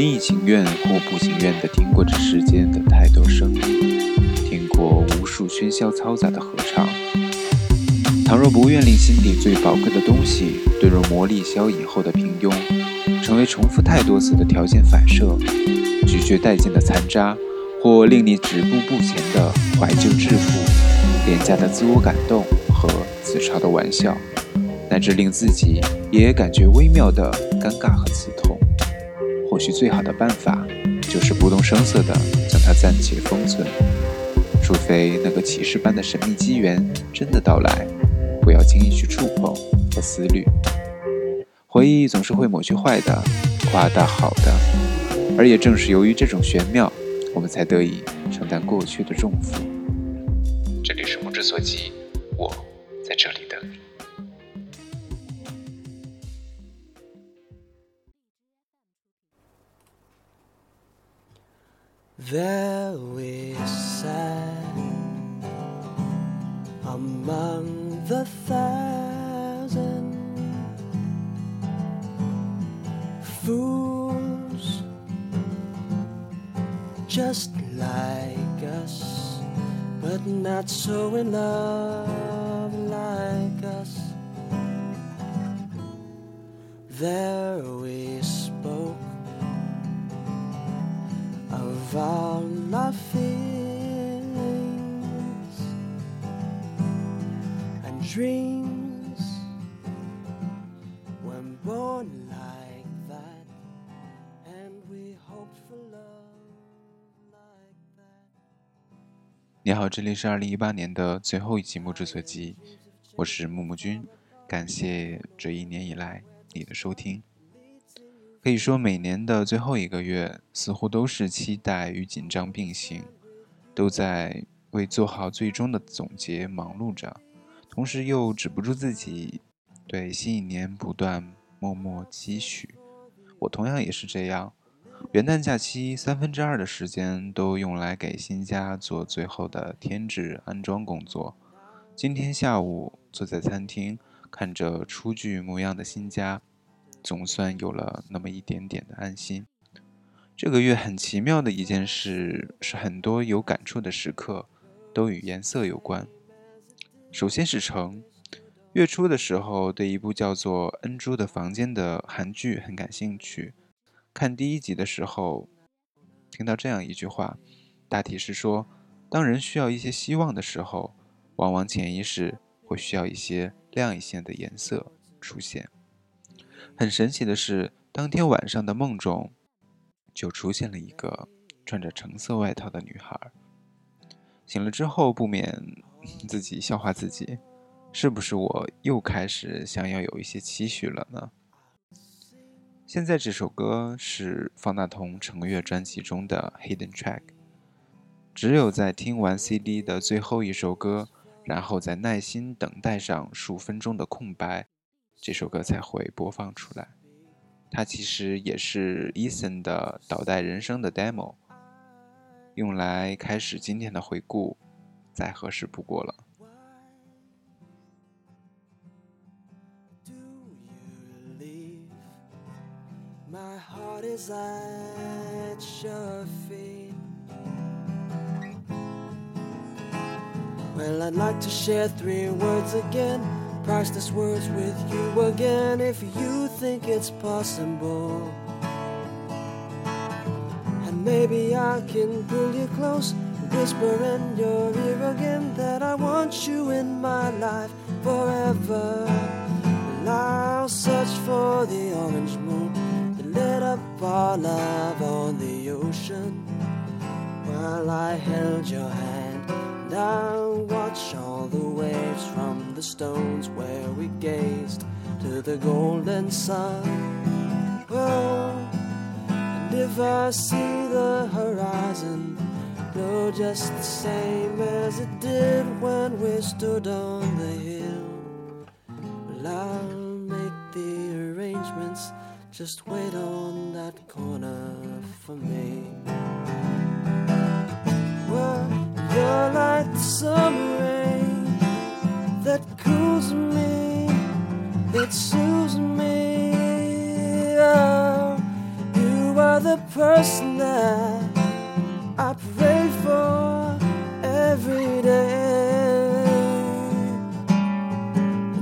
你已情愿或不情愿地听过这世间的太多声音，听过无数喧嚣嘈杂的合唱。倘若不愿令心底最宝贵的东西坠入磨砺消隐后的平庸，成为重复太多次的条件反射，咀嚼殆尽的残渣，或令你止步不前的怀旧致富，廉价的自我感动和自嘲的玩笑，乃至令自己也感觉微妙的尴尬和刺痛。或许最好的办法，就是不动声色地将它暂且封存，除非那个启示般的神秘机缘真的到来，不要轻易去触碰和思虑。回忆总是会抹去坏的，夸大好的，而也正是由于这种玄妙，我们才得以承担过去的重负。这里是目之所及，我在这里等你。Very sad among the thousand fools just like us, but not so in love like us. There we spoke of all my feelings and dreams when born like that, and we hope for love like that. 你好，这里是二零一八年的最后一期《目之所及》，我是木木君，感谢这一年以来你的收听。可以说，每年的最后一个月，似乎都是期待与紧张并行，都在为做好最终的总结忙碌着，同时又止不住自己对新一年不断默默期许。我同样也是这样，元旦假期三分之二的时间都用来给新家做最后的添置安装工作。今天下午坐在餐厅，看着初具模样的新家。总算有了那么一点点的安心。这个月很奇妙的一件事是，很多有感触的时刻都与颜色有关。首先是橙，月初的时候对一部叫做《恩珠的房间》的韩剧很感兴趣。看第一集的时候，听到这样一句话，大体是说，当人需要一些希望的时候，往往潜意识会需要一些亮一些的颜色出现。很神奇的是，当天晚上的梦中，就出现了一个穿着橙色外套的女孩。醒了之后，不免 自己笑话自己，是不是我又开始想要有一些期许了呢？现在这首歌是方大同成乐专辑中的 Hidden Track，只有在听完 CD 的最后一首歌，然后在耐心等待上数分钟的空白。这首歌才会播放出来。它其实也是 Eason 的倒带人生的 demo，用来开始今天的回顾，再合适不过了。Do you leave? My heart is at your feet. Well, I'd like to share three words again. Priceless words with you again if you think it's possible. And maybe I can pull you close, whisper in your ear again that I want you in my life forever. I'll search for the orange moon that lit up our love on the ocean while I held your hand. And I'll the waves from the stones where we gazed to the golden sun. Oh, and if I see the horizon glow just the same as it did when we stood on the hill, well, I'll make the arrangements. Just wait on that corner for me. Well, you're like the summer cools me, that soothes me. Oh, you are the person that I pray for every day.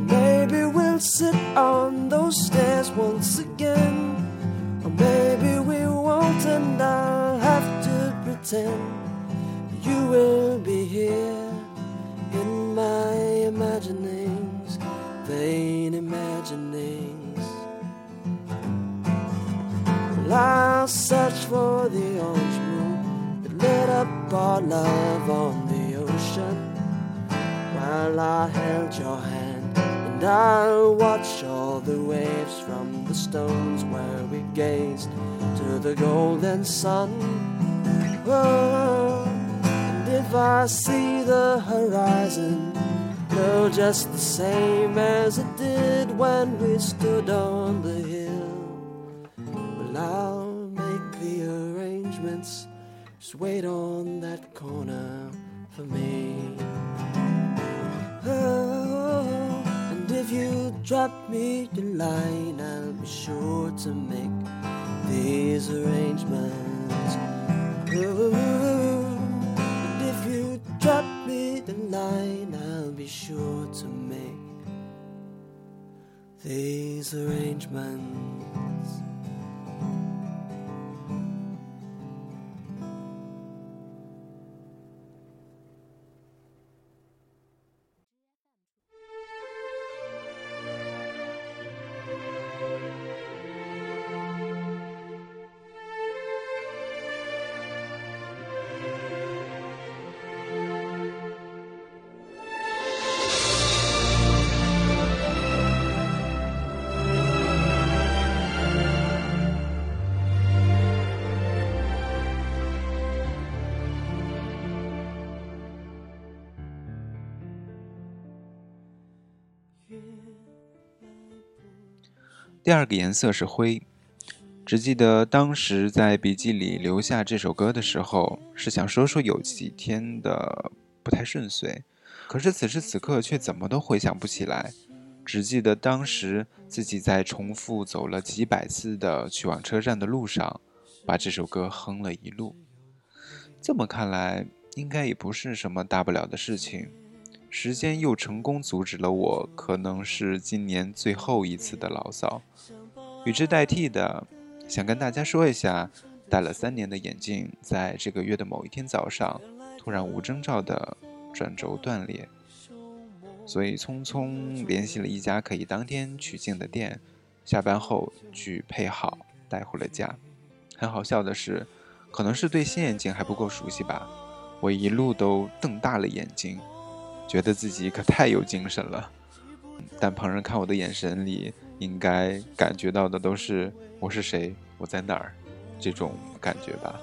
Maybe we'll sit on those stairs once again. Or maybe we won't, and I'll have to pretend stones where we gazed to the golden sun. Oh, and if I see the horizon glow just the same as it did when we stood on the hill, well, I'll make the arrangements. Just wait on that corner for me. Drop me the line, I'll be sure to make these arrangements. And if you drop me the line, I'll be sure to make these arrangements. 第二个颜色是灰。只记得当时在笔记里留下这首歌的时候，是想说说有几天的不太顺遂，可是此时此刻却怎么都回想不起来。只记得当时自己在重复走了几百次的去往车站的路上，把这首歌哼了一路。这么看来，应该也不是什么大不了的事情。时间又成功阻止了我，可能是今年最后一次的牢骚。与之代替的，想跟大家说一下，戴了三年的眼镜，在这个月的某一天早上，突然无征兆的转轴断裂，所以匆匆联系了一家可以当天取镜的店，下班后去配好，带回了家。很好笑的是，可能是对新眼镜还不够熟悉吧，我一路都瞪大了眼睛。觉得自己可太有精神了，但旁人看我的眼神里，应该感觉到的都是我是谁，我在哪儿，这种感觉吧。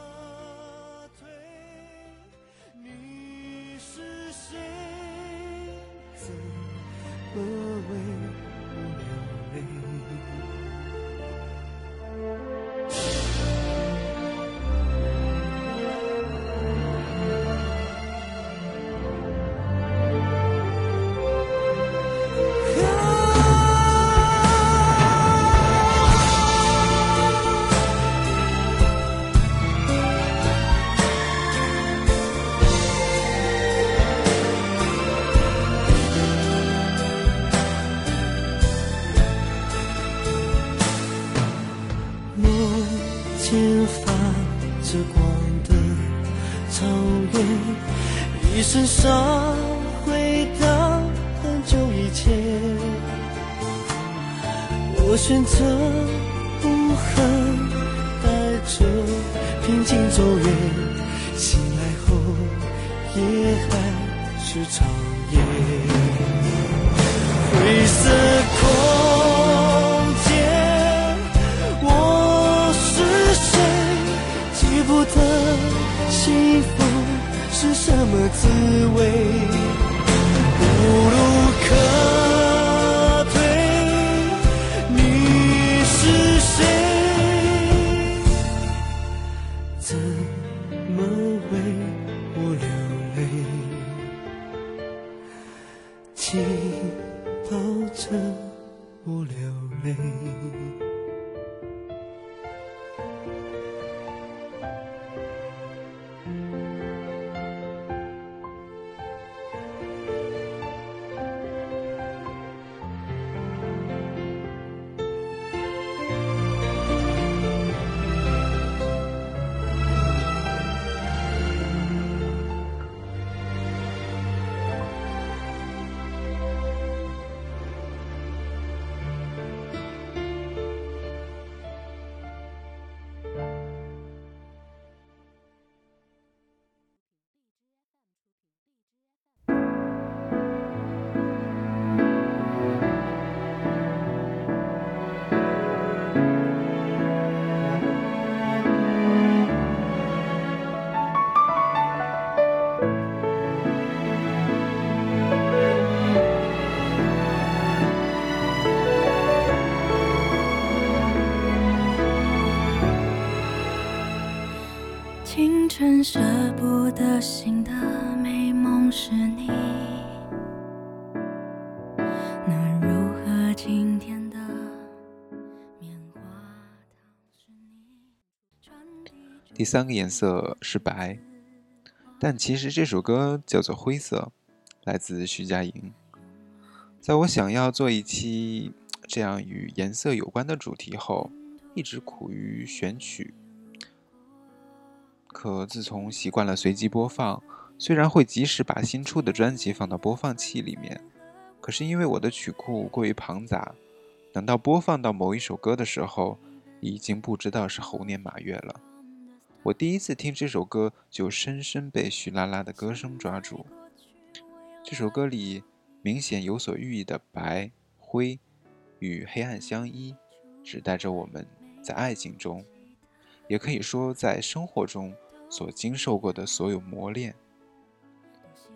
见发着光的草原，一身伤回到很久以前。我选择不恨，带着平静走远。醒来后也还是长夜。灰色空的幸福是什么滋味，真舍不得醒的美梦是你，那如何今天的第三个颜色是白，但其实这首歌叫做灰色，来自徐佳莹。在我想要做一期这样与颜色有关的主题后，一直苦于选曲。可自从习惯了随机播放，虽然会及时把新出的专辑放到播放器里面，可是因为我的曲库过于庞杂，等到播放到某一首歌的时候，已经不知道是猴年马月了。我第一次听这首歌，就深深被徐拉拉的歌声抓住。这首歌里明显有所寓意的白、灰与黑暗相依，指代着我们在爱情中，也可以说在生活中所经受过的所有磨练。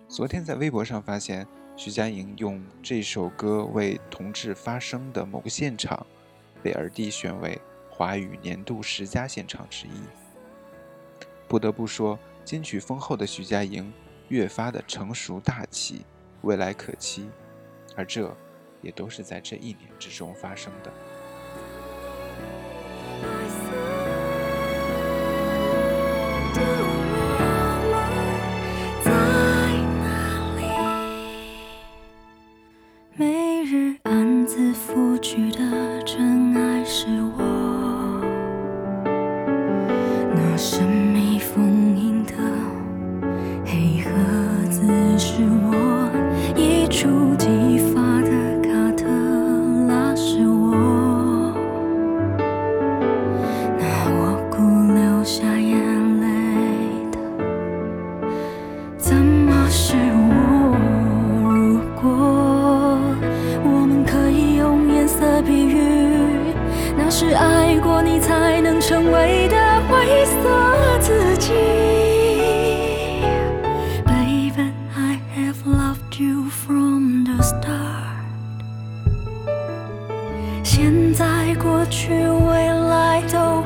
昨天在微博上发现，徐佳莹用这首歌为同志发声的某个现场，被尔弟选为华语年度十佳现场之一。不得不说，金曲丰厚的徐佳莹越发的成熟大气，未来可期，而这也都是在这一年之中发生。的神秘风现在、过去、未来都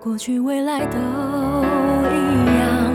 过去、未来都一样，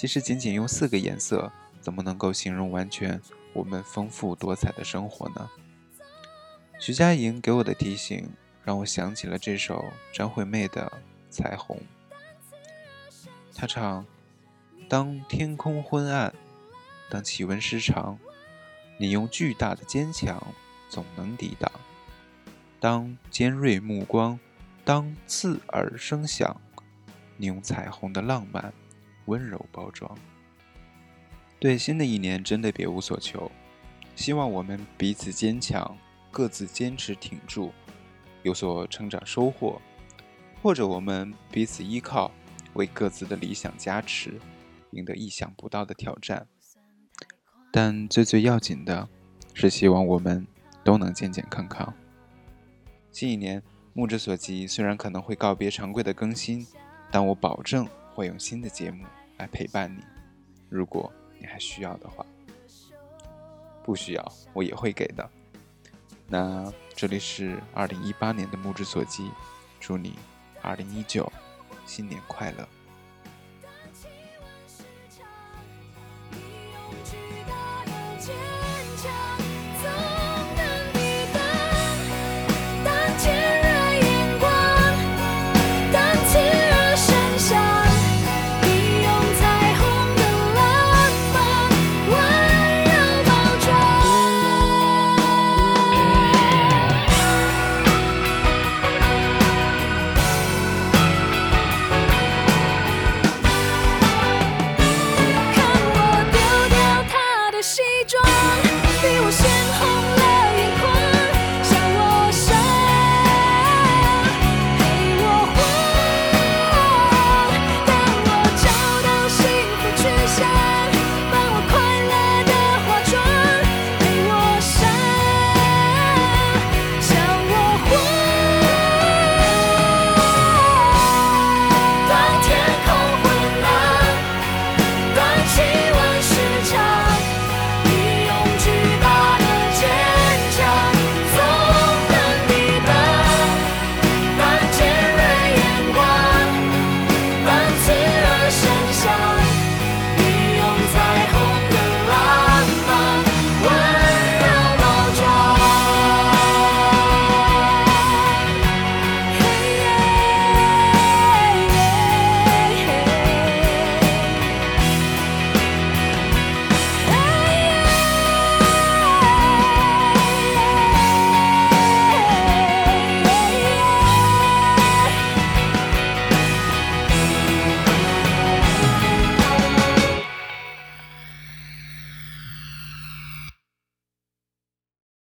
其实仅仅用四个颜色，怎么能够形容完全我们丰富多彩的生活呢？徐佳莹给我的提醒，让我想起了这首张惠妹的《彩虹》。她唱：“当天空昏暗，当气温失常，你用巨大的坚强总能抵挡；当尖锐目光，当刺耳声响，你用彩虹的浪漫。”温柔包装。对新的一年真的别无所求，希望我们彼此坚强，各自坚持挺住，有所成长收获，或者我们彼此依靠，为各自的理想加持，赢得意想不到的挑战。但最最要紧的是，希望我们都能健健康康。新一年，目之所及虽然可能会告别常规的更新，但我保证会用新的节目。来陪伴你，如果你还需要的话，不需要我也会给的。那这里是二零一八年的目之所及，祝你二零一九新年快乐。